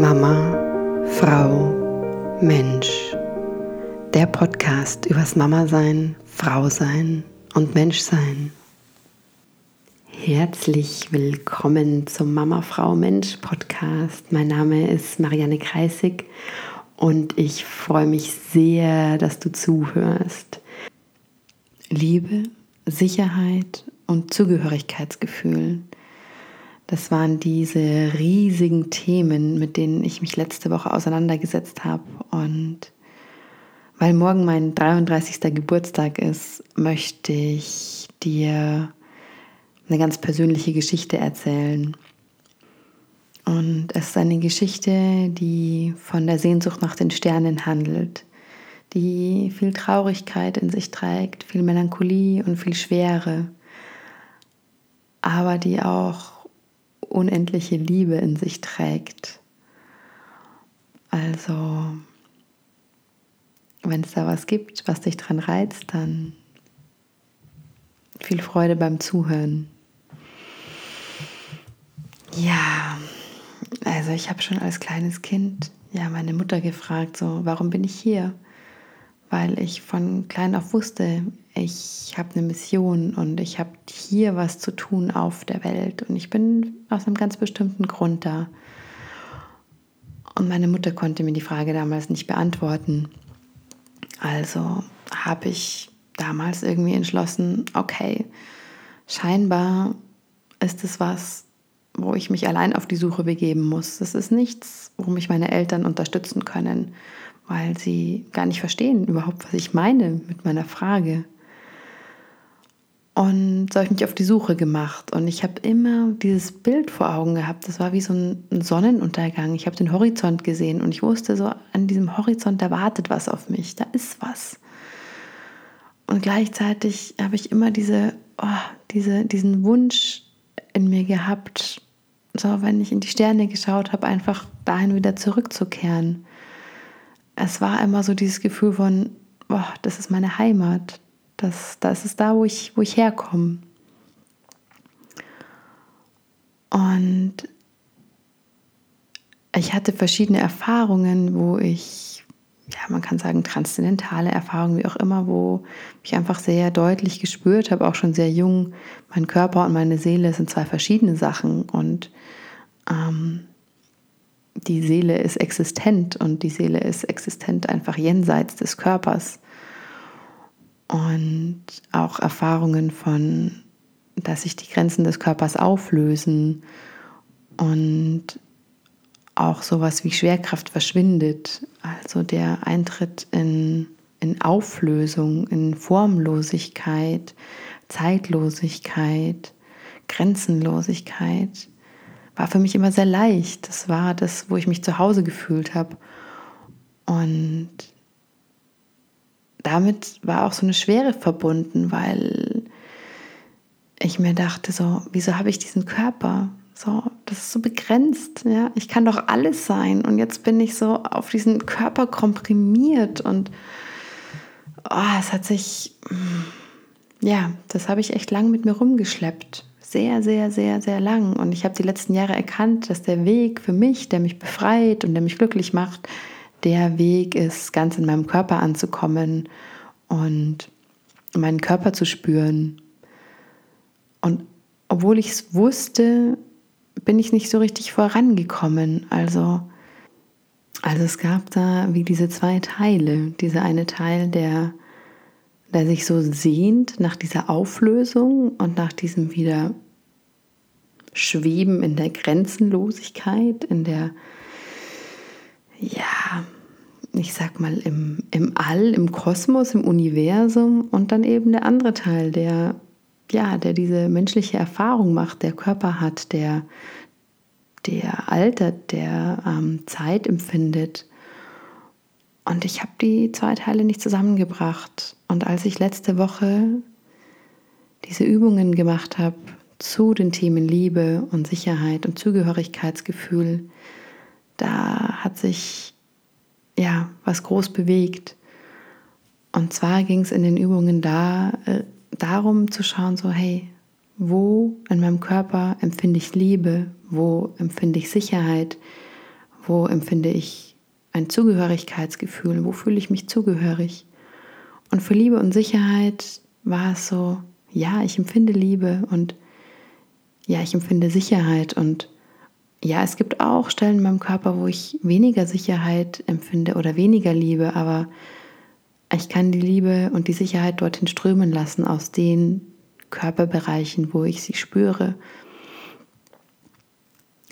Mama, Frau, Mensch. Der Podcast übers Mama sein, Frau sein und Mensch sein. Herzlich willkommen zum Mama, Frau, Mensch Podcast. Mein Name ist Marianne Kreisig und ich freue mich sehr, dass du zuhörst. Liebe, Sicherheit und Zugehörigkeitsgefühl das waren diese riesigen Themen, mit denen ich mich letzte Woche auseinandergesetzt habe. Und weil morgen mein 33. Geburtstag ist, möchte ich dir eine ganz persönliche Geschichte erzählen. Und es ist eine Geschichte, die von der Sehnsucht nach den Sternen handelt, die viel Traurigkeit in sich trägt, viel Melancholie und viel Schwere, aber die auch unendliche Liebe in sich trägt. Also, wenn es da was gibt, was dich dran reizt, dann viel Freude beim Zuhören. Ja, also ich habe schon als kleines Kind ja meine Mutter gefragt, so, warum bin ich hier? Weil ich von klein auf wusste, ich habe eine Mission und ich habe hier was zu tun auf der Welt und ich bin aus einem ganz bestimmten Grund da. Und meine Mutter konnte mir die Frage damals nicht beantworten. Also habe ich damals irgendwie entschlossen, okay, scheinbar ist es was, wo ich mich allein auf die Suche begeben muss. Das ist nichts, wo mich meine Eltern unterstützen können, weil sie gar nicht verstehen überhaupt, was ich meine mit meiner Frage. Und so habe ich mich auf die Suche gemacht. Und ich habe immer dieses Bild vor Augen gehabt. Das war wie so ein Sonnenuntergang. Ich habe den Horizont gesehen und ich wusste so, an diesem Horizont, da wartet was auf mich. Da ist was. Und gleichzeitig habe ich immer diese, oh, diese, diesen Wunsch in mir gehabt, so wenn ich in die Sterne geschaut habe, einfach dahin wieder zurückzukehren. Es war immer so dieses Gefühl von, oh, das ist meine Heimat, das, das ist da, wo ich, wo ich herkomme. Und ich hatte verschiedene Erfahrungen, wo ich, ja, man kann sagen, transzendentale Erfahrungen, wie auch immer, wo ich einfach sehr deutlich gespürt habe, auch schon sehr jung, mein Körper und meine Seele sind zwei verschiedene Sachen und ähm, die Seele ist existent und die Seele ist existent einfach jenseits des Körpers und auch Erfahrungen von, dass sich die Grenzen des Körpers auflösen und auch sowas wie Schwerkraft verschwindet, also der Eintritt in, in Auflösung, in Formlosigkeit, Zeitlosigkeit, Grenzenlosigkeit, war für mich immer sehr leicht. Das war das, wo ich mich zu Hause gefühlt habe. Und damit war auch so eine Schwere verbunden, weil ich mir dachte so, wieso habe ich diesen Körper? So, das ist so begrenzt, ja. Ich kann doch alles sein und jetzt bin ich so auf diesen Körper komprimiert und oh, es hat sich, ja, das habe ich echt lang mit mir rumgeschleppt. Sehr, sehr, sehr, sehr lang. Und ich habe die letzten Jahre erkannt, dass der Weg für mich, der mich befreit und der mich glücklich macht, der Weg ist, ganz in meinem Körper anzukommen und meinen Körper zu spüren. Und obwohl ich es wusste, bin ich nicht so richtig vorangekommen. Also, also es gab da wie diese zwei Teile. Dieser eine Teil, der, der sich so sehnt nach dieser Auflösung und nach diesem wieder Schweben in der Grenzenlosigkeit, in der ja, ich sag mal, im, im All, im Kosmos, im Universum und dann eben der andere Teil, der, ja, der diese menschliche Erfahrung macht, der Körper hat, der, der altert, der ähm, Zeit empfindet. Und ich habe die zwei Teile nicht zusammengebracht. Und als ich letzte Woche diese Übungen gemacht habe zu den Themen Liebe und Sicherheit und Zugehörigkeitsgefühl, da hat sich ja was groß bewegt. Und zwar ging es in den Übungen da äh, darum zu schauen, so hey, wo in meinem Körper empfinde ich Liebe, wo empfinde ich Sicherheit, wo empfinde ich ein Zugehörigkeitsgefühl, wo fühle ich mich zugehörig. Und für Liebe und Sicherheit war es so, ja, ich empfinde Liebe und ja, ich empfinde Sicherheit und ja, es gibt auch Stellen in meinem Körper, wo ich weniger Sicherheit empfinde oder weniger Liebe, aber ich kann die Liebe und die Sicherheit dorthin strömen lassen aus den Körperbereichen, wo ich sie spüre.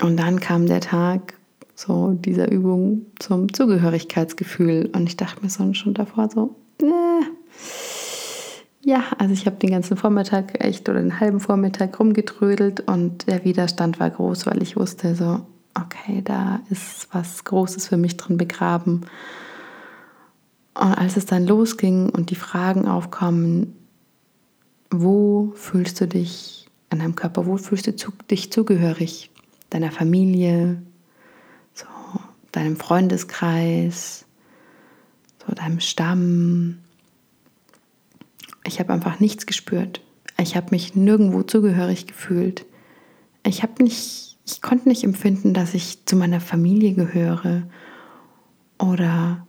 Und dann kam der Tag so dieser Übung zum Zugehörigkeitsgefühl und ich dachte mir schon davor so, äh, ja, also ich habe den ganzen Vormittag echt oder den halben Vormittag rumgetrödelt und der Widerstand war groß, weil ich wusste so, okay, da ist was Großes für mich drin begraben. Und als es dann losging und die Fragen aufkommen, wo fühlst du dich an deinem Körper, wo fühlst du dich zugehörig? Deiner Familie, so, deinem Freundeskreis, so deinem Stamm, ich habe einfach nichts gespürt. Ich habe mich nirgendwo zugehörig gefühlt. Ich habe nicht, ich konnte nicht empfinden, dass ich zu meiner Familie gehöre oder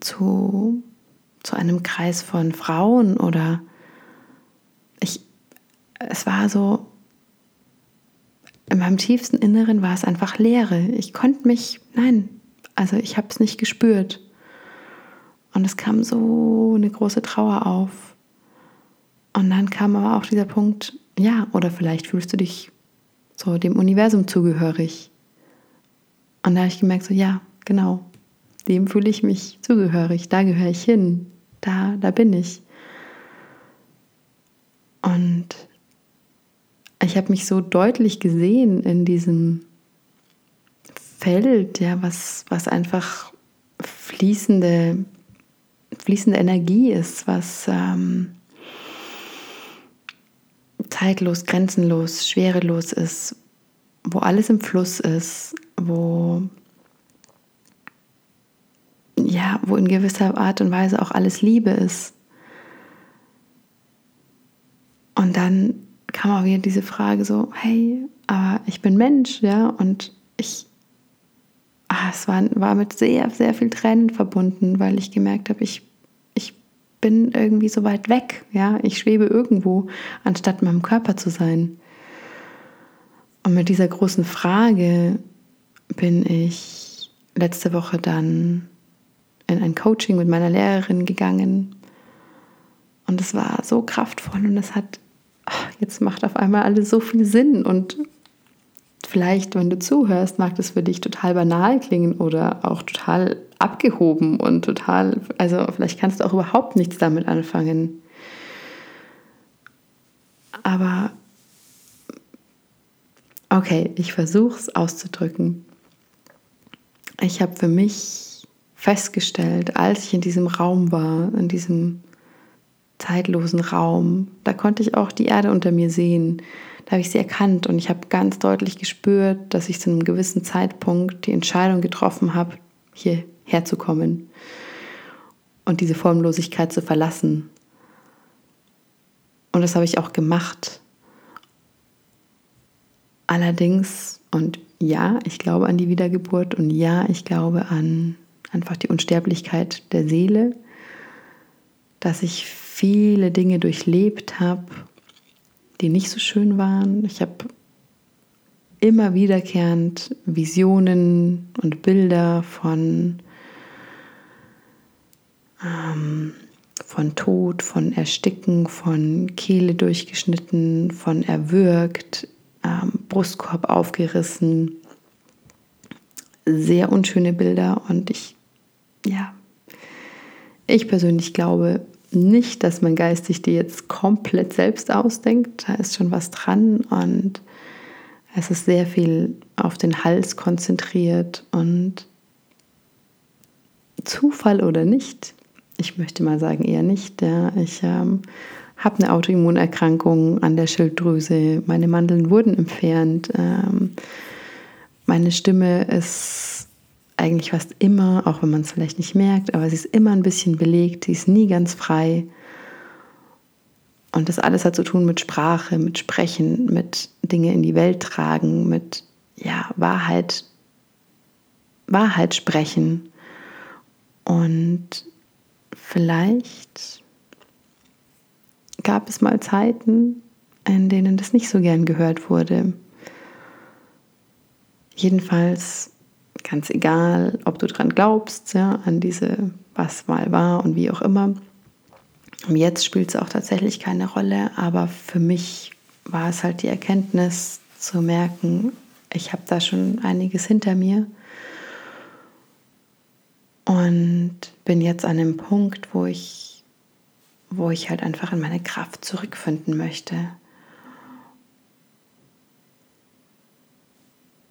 zu, zu einem Kreis von Frauen oder ich, es war so, in meinem tiefsten Inneren war es einfach Leere. Ich konnte mich, nein, also ich habe es nicht gespürt. Und es kam so eine große Trauer auf. Und dann kam aber auch dieser Punkt, ja, oder vielleicht fühlst du dich so dem Universum zugehörig. Und da habe ich gemerkt, so ja, genau, dem fühle ich mich zugehörig, da gehöre ich hin, da, da bin ich. Und ich habe mich so deutlich gesehen in diesem Feld, ja, was, was einfach fließende fließende Energie ist, was ähm, zeitlos, grenzenlos, schwerelos ist, wo alles im Fluss ist, wo ja, wo in gewisser Art und Weise auch alles Liebe ist. Und dann kam auch wieder diese Frage so, hey, aber ich bin Mensch, ja, und ich ah, es war, war mit sehr, sehr viel Tränen verbunden, weil ich gemerkt habe, ich, ich bin irgendwie so weit weg. Ja? Ich schwebe irgendwo, anstatt in meinem Körper zu sein. Und mit dieser großen Frage bin ich letzte Woche dann in ein Coaching mit meiner Lehrerin gegangen. Und es war so kraftvoll und es hat, ach, jetzt macht auf einmal alles so viel Sinn. Und vielleicht, wenn du zuhörst, mag das für dich total banal klingen oder auch total abgehoben und total, also vielleicht kannst du auch überhaupt nichts damit anfangen. Aber okay, ich versuche es auszudrücken. Ich habe für mich festgestellt, als ich in diesem Raum war, in diesem zeitlosen Raum, da konnte ich auch die Erde unter mir sehen da habe ich sie erkannt und ich habe ganz deutlich gespürt, dass ich zu einem gewissen Zeitpunkt die Entscheidung getroffen habe, hierher zu kommen und diese Formlosigkeit zu verlassen. Und das habe ich auch gemacht. Allerdings, und ja, ich glaube an die Wiedergeburt und ja, ich glaube an einfach die Unsterblichkeit der Seele, dass ich viele Dinge durchlebt habe die nicht so schön waren. Ich habe immer wiederkehrend Visionen und Bilder von, ähm, von Tod, von Ersticken, von Kehle durchgeschnitten, von erwürgt, ähm, Brustkorb aufgerissen. Sehr unschöne Bilder und ich, ja, ich persönlich glaube, nicht, dass man Geist sich die jetzt komplett selbst ausdenkt. Da ist schon was dran und es ist sehr viel auf den Hals konzentriert und Zufall oder nicht, ich möchte mal sagen eher nicht. Ja. Ich ähm, habe eine Autoimmunerkrankung an der Schilddrüse, meine Mandeln wurden entfernt, ähm, meine Stimme ist eigentlich fast immer, auch wenn man es vielleicht nicht merkt, aber sie ist immer ein bisschen belegt, sie ist nie ganz frei. Und das alles hat zu tun mit Sprache, mit Sprechen, mit Dinge in die Welt tragen, mit ja, Wahrheit Wahrheit sprechen. Und vielleicht gab es mal Zeiten, in denen das nicht so gern gehört wurde. Jedenfalls ganz egal, ob du dran glaubst, ja, an diese, was mal war und wie auch immer. Und jetzt spielt es auch tatsächlich keine Rolle, aber für mich war es halt die Erkenntnis zu merken, ich habe da schon einiges hinter mir und bin jetzt an einem Punkt, wo ich, wo ich halt einfach in meine Kraft zurückfinden möchte.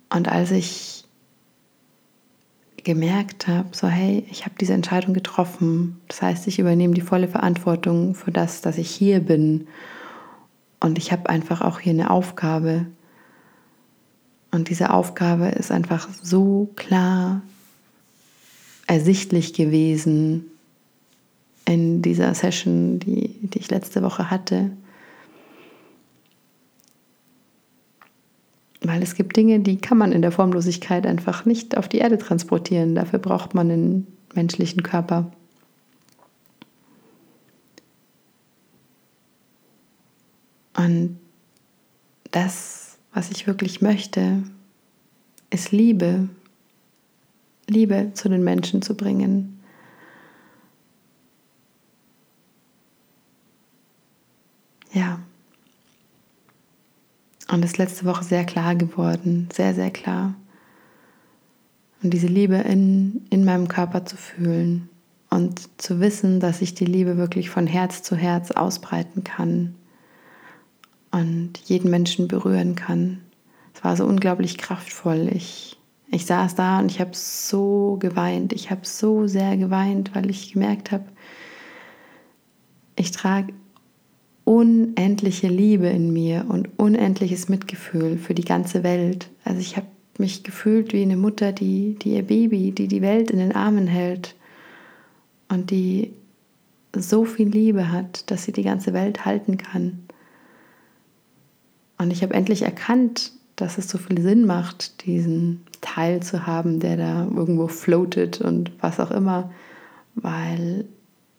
Und als ich gemerkt habe, so hey, ich habe diese Entscheidung getroffen, das heißt, ich übernehme die volle Verantwortung für das, dass ich hier bin und ich habe einfach auch hier eine Aufgabe. Und diese Aufgabe ist einfach so klar ersichtlich gewesen in dieser Session, die, die ich letzte Woche hatte. Weil es gibt Dinge, die kann man in der Formlosigkeit einfach nicht auf die Erde transportieren. Dafür braucht man einen menschlichen Körper. Und das, was ich wirklich möchte, ist Liebe. Liebe zu den Menschen zu bringen. Ja. Und ist letzte Woche sehr klar geworden, sehr, sehr klar. Und diese Liebe in, in meinem Körper zu fühlen und zu wissen, dass ich die Liebe wirklich von Herz zu Herz ausbreiten kann und jeden Menschen berühren kann. Es war so unglaublich kraftvoll. Ich, ich saß da und ich habe so geweint. Ich habe so sehr geweint, weil ich gemerkt habe, ich trage unendliche Liebe in mir und unendliches Mitgefühl für die ganze Welt. Also ich habe mich gefühlt wie eine Mutter, die, die ihr Baby, die die Welt in den Armen hält und die so viel Liebe hat, dass sie die ganze Welt halten kann. Und ich habe endlich erkannt, dass es so viel Sinn macht, diesen Teil zu haben, der da irgendwo floatet und was auch immer, weil,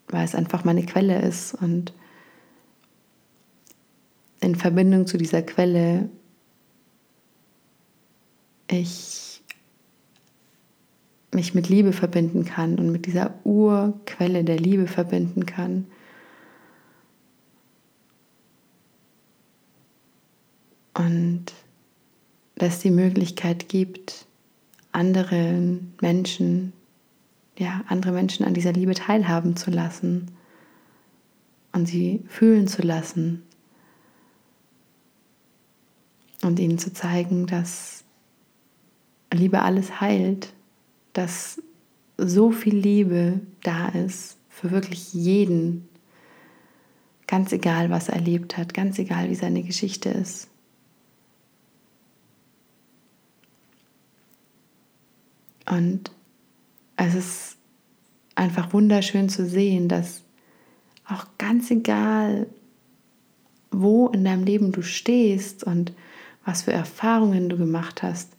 weil es einfach meine Quelle ist und in Verbindung zu dieser Quelle ich mich mit Liebe verbinden kann und mit dieser Urquelle der Liebe verbinden kann. Und dass die Möglichkeit gibt, anderen Menschen, ja, andere Menschen an dieser Liebe teilhaben zu lassen und sie fühlen zu lassen und ihnen zu zeigen, dass Liebe alles heilt, dass so viel Liebe da ist für wirklich jeden, ganz egal, was er erlebt hat, ganz egal, wie seine Geschichte ist. Und es ist einfach wunderschön zu sehen, dass auch ganz egal, wo in deinem Leben du stehst und was für Erfahrungen du gemacht hast,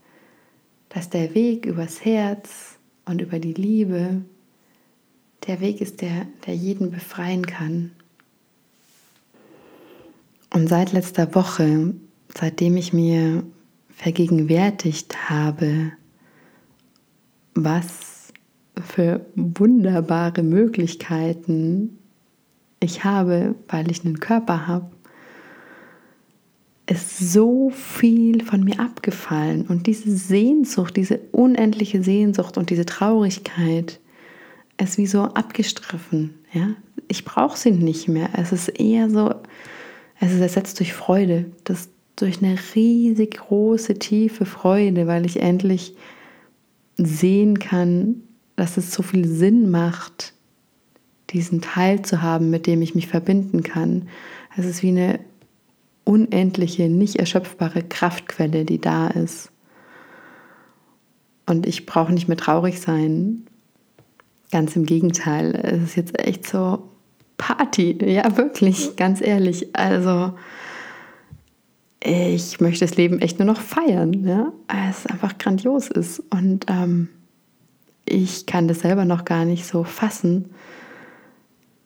dass der Weg übers Herz und über die Liebe der Weg ist, der, der jeden befreien kann. Und seit letzter Woche, seitdem ich mir vergegenwärtigt habe, was für wunderbare Möglichkeiten ich habe, weil ich einen Körper habe, ist so viel von mir abgefallen. Und diese Sehnsucht, diese unendliche Sehnsucht und diese Traurigkeit ist wie so abgestriffen. Ja? Ich brauche sie nicht mehr. Es ist eher so, es ist ersetzt durch Freude. Das durch eine riesig große, tiefe Freude, weil ich endlich sehen kann, dass es so viel Sinn macht, diesen Teil zu haben, mit dem ich mich verbinden kann. Es ist wie eine unendliche, nicht erschöpfbare Kraftquelle, die da ist. Und ich brauche nicht mehr traurig sein. Ganz im Gegenteil. Es ist jetzt echt so Party. Ja, wirklich, ganz ehrlich. Also, ich möchte das Leben echt nur noch feiern, ja, weil es einfach grandios ist. Und ähm, ich kann das selber noch gar nicht so fassen,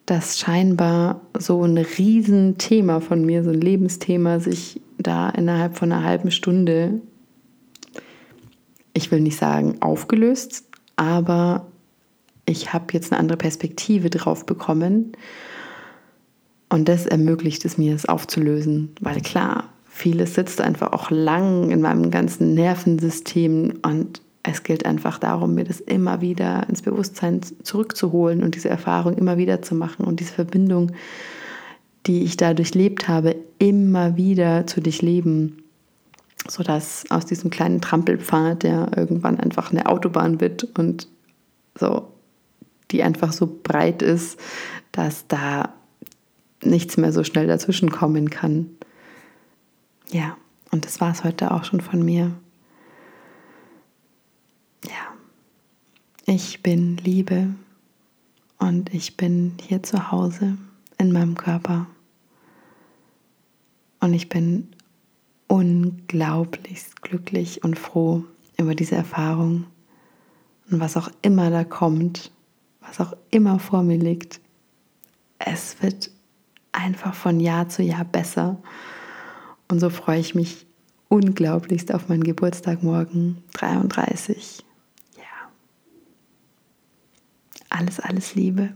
dass scheinbar so ein Riesenthema von mir, so ein Lebensthema, sich da innerhalb von einer halben Stunde, ich will nicht sagen aufgelöst, aber ich habe jetzt eine andere Perspektive drauf bekommen. Und das ermöglicht es mir, es aufzulösen. Weil klar, vieles sitzt einfach auch lang in meinem ganzen Nervensystem und es gilt einfach darum, mir das immer wieder ins Bewusstsein zurückzuholen und diese Erfahrung immer wieder zu machen und diese Verbindung, die ich da durchlebt habe, immer wieder zu durchleben, sodass aus diesem kleinen Trampelpfad, der irgendwann einfach eine Autobahn wird und so, die einfach so breit ist, dass da nichts mehr so schnell dazwischen kommen kann. Ja, und das war es heute auch schon von mir. Ja, ich bin Liebe und ich bin hier zu Hause in meinem Körper. Und ich bin unglaublich glücklich und froh über diese Erfahrung. Und was auch immer da kommt, was auch immer vor mir liegt, es wird einfach von Jahr zu Jahr besser. Und so freue ich mich unglaublichst auf meinen Geburtstag morgen, 33. alles, alles Liebe.